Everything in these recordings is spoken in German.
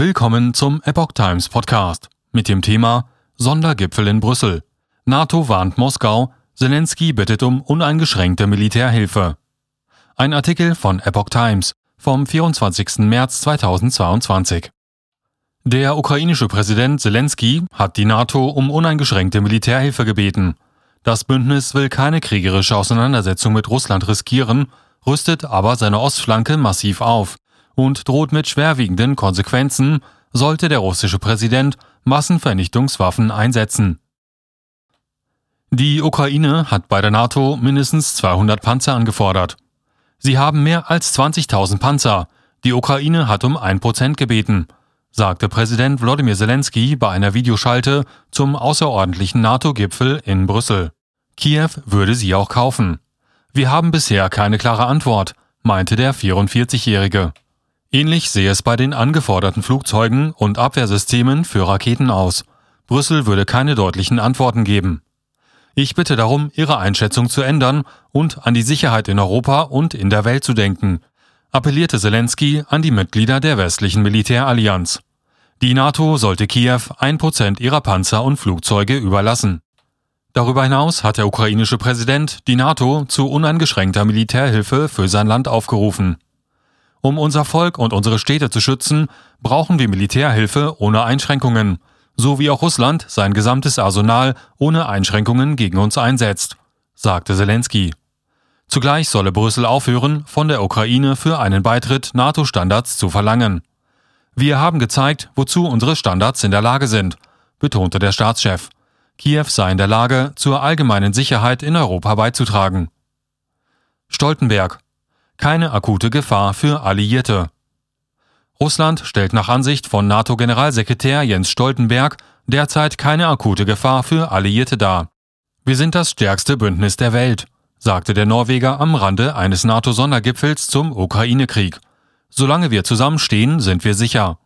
Willkommen zum Epoch Times Podcast mit dem Thema Sondergipfel in Brüssel. NATO warnt Moskau, Zelensky bittet um uneingeschränkte Militärhilfe. Ein Artikel von Epoch Times vom 24. März 2022. Der ukrainische Präsident Zelensky hat die NATO um uneingeschränkte Militärhilfe gebeten. Das Bündnis will keine kriegerische Auseinandersetzung mit Russland riskieren, rüstet aber seine Ostflanke massiv auf und droht mit schwerwiegenden Konsequenzen, sollte der russische Präsident Massenvernichtungswaffen einsetzen. Die Ukraine hat bei der NATO mindestens 200 Panzer angefordert. Sie haben mehr als 20.000 Panzer. Die Ukraine hat um ein Prozent gebeten, sagte Präsident Wladimir Zelensky bei einer Videoschalte zum außerordentlichen NATO-Gipfel in Brüssel. Kiew würde sie auch kaufen. Wir haben bisher keine klare Antwort, meinte der 44-Jährige. Ähnlich sehe es bei den angeforderten Flugzeugen und Abwehrsystemen für Raketen aus. Brüssel würde keine deutlichen Antworten geben. Ich bitte darum, Ihre Einschätzung zu ändern und an die Sicherheit in Europa und in der Welt zu denken, appellierte Zelensky an die Mitglieder der westlichen Militärallianz. Die NATO sollte Kiew ein Prozent ihrer Panzer und Flugzeuge überlassen. Darüber hinaus hat der ukrainische Präsident die NATO zu uneingeschränkter Militärhilfe für sein Land aufgerufen. Um unser Volk und unsere Städte zu schützen, brauchen wir Militärhilfe ohne Einschränkungen, so wie auch Russland sein gesamtes Arsenal ohne Einschränkungen gegen uns einsetzt, sagte Zelensky. Zugleich solle Brüssel aufhören, von der Ukraine für einen Beitritt NATO-Standards zu verlangen. Wir haben gezeigt, wozu unsere Standards in der Lage sind, betonte der Staatschef. Kiew sei in der Lage, zur allgemeinen Sicherheit in Europa beizutragen. Stoltenberg keine akute Gefahr für Alliierte. Russland stellt nach Ansicht von NATO-Generalsekretär Jens Stoltenberg derzeit keine akute Gefahr für Alliierte dar. Wir sind das stärkste Bündnis der Welt, sagte der Norweger am Rande eines NATO-Sondergipfels zum Ukraine-Krieg. Solange wir zusammenstehen, sind wir sicher.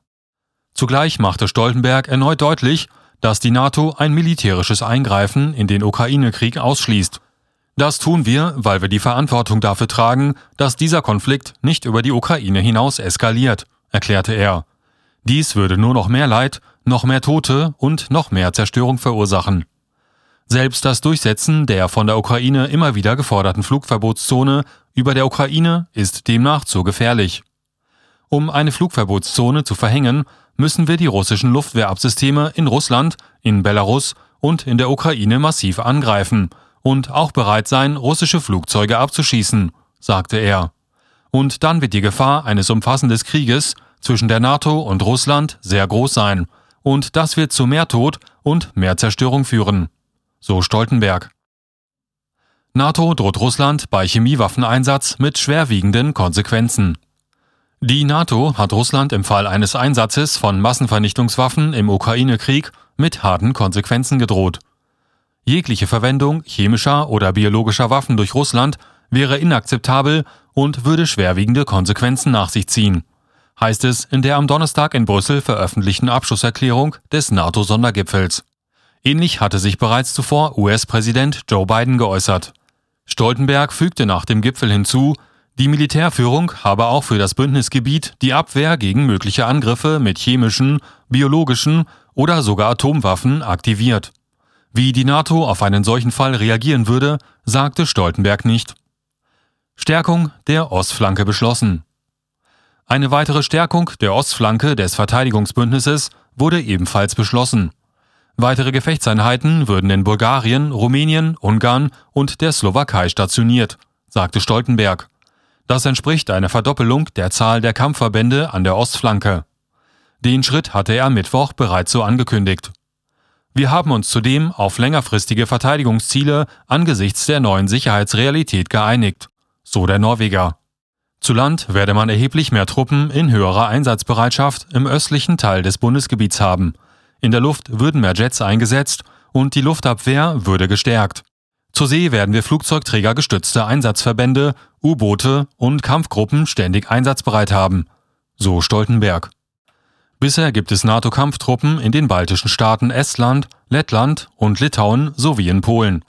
Zugleich machte Stoltenberg erneut deutlich, dass die NATO ein militärisches Eingreifen in den Ukraine-Krieg ausschließt. Das tun wir, weil wir die Verantwortung dafür tragen, dass dieser Konflikt nicht über die Ukraine hinaus eskaliert, erklärte er. Dies würde nur noch mehr Leid, noch mehr Tote und noch mehr Zerstörung verursachen. Selbst das Durchsetzen der von der Ukraine immer wieder geforderten Flugverbotszone über der Ukraine ist demnach zu gefährlich. Um eine Flugverbotszone zu verhängen, müssen wir die russischen Luftwehrabsysteme in Russland, in Belarus und in der Ukraine massiv angreifen und auch bereit sein, russische Flugzeuge abzuschießen, sagte er. Und dann wird die Gefahr eines umfassenden Krieges zwischen der NATO und Russland sehr groß sein, und das wird zu mehr Tod und mehr Zerstörung führen. So Stoltenberg. NATO droht Russland bei Chemiewaffeneinsatz mit schwerwiegenden Konsequenzen. Die NATO hat Russland im Fall eines Einsatzes von Massenvernichtungswaffen im Ukraine-Krieg mit harten Konsequenzen gedroht. Jegliche Verwendung chemischer oder biologischer Waffen durch Russland wäre inakzeptabel und würde schwerwiegende Konsequenzen nach sich ziehen, heißt es in der am Donnerstag in Brüssel veröffentlichten Abschlusserklärung des NATO-Sondergipfels. Ähnlich hatte sich bereits zuvor US-Präsident Joe Biden geäußert. Stoltenberg fügte nach dem Gipfel hinzu, die Militärführung habe auch für das Bündnisgebiet die Abwehr gegen mögliche Angriffe mit chemischen, biologischen oder sogar Atomwaffen aktiviert. Wie die NATO auf einen solchen Fall reagieren würde, sagte Stoltenberg nicht. Stärkung der Ostflanke beschlossen. Eine weitere Stärkung der Ostflanke des Verteidigungsbündnisses wurde ebenfalls beschlossen. Weitere Gefechtseinheiten würden in Bulgarien, Rumänien, Ungarn und der Slowakei stationiert, sagte Stoltenberg. Das entspricht einer Verdoppelung der Zahl der Kampfverbände an der Ostflanke. Den Schritt hatte er am Mittwoch bereits so angekündigt. Wir haben uns zudem auf längerfristige Verteidigungsziele angesichts der neuen Sicherheitsrealität geeinigt, so der Norweger. Zu Land werde man erheblich mehr Truppen in höherer Einsatzbereitschaft im östlichen Teil des Bundesgebiets haben. In der Luft würden mehr Jets eingesetzt und die Luftabwehr würde gestärkt. Zur See werden wir flugzeugträgergestützte Einsatzverbände, U-Boote und Kampfgruppen ständig einsatzbereit haben, so Stoltenberg. Bisher gibt es NATO-Kampftruppen in den baltischen Staaten Estland, Lettland und Litauen sowie in Polen.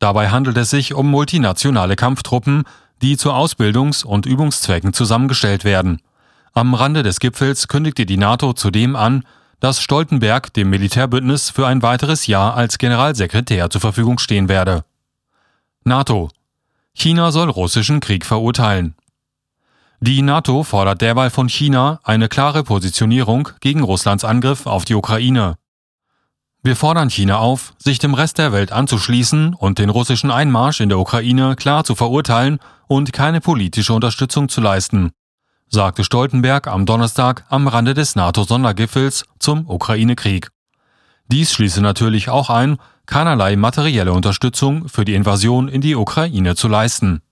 Dabei handelt es sich um multinationale Kampftruppen, die zu Ausbildungs- und Übungszwecken zusammengestellt werden. Am Rande des Gipfels kündigte die NATO zudem an, dass Stoltenberg dem Militärbündnis für ein weiteres Jahr als Generalsekretär zur Verfügung stehen werde. NATO China soll russischen Krieg verurteilen. Die NATO fordert derweil von China eine klare Positionierung gegen Russlands Angriff auf die Ukraine. Wir fordern China auf, sich dem Rest der Welt anzuschließen und den russischen Einmarsch in der Ukraine klar zu verurteilen und keine politische Unterstützung zu leisten, sagte Stoltenberg am Donnerstag am Rande des NATO-Sondergipfels zum Ukraine-Krieg. Dies schließe natürlich auch ein, keinerlei materielle Unterstützung für die Invasion in die Ukraine zu leisten.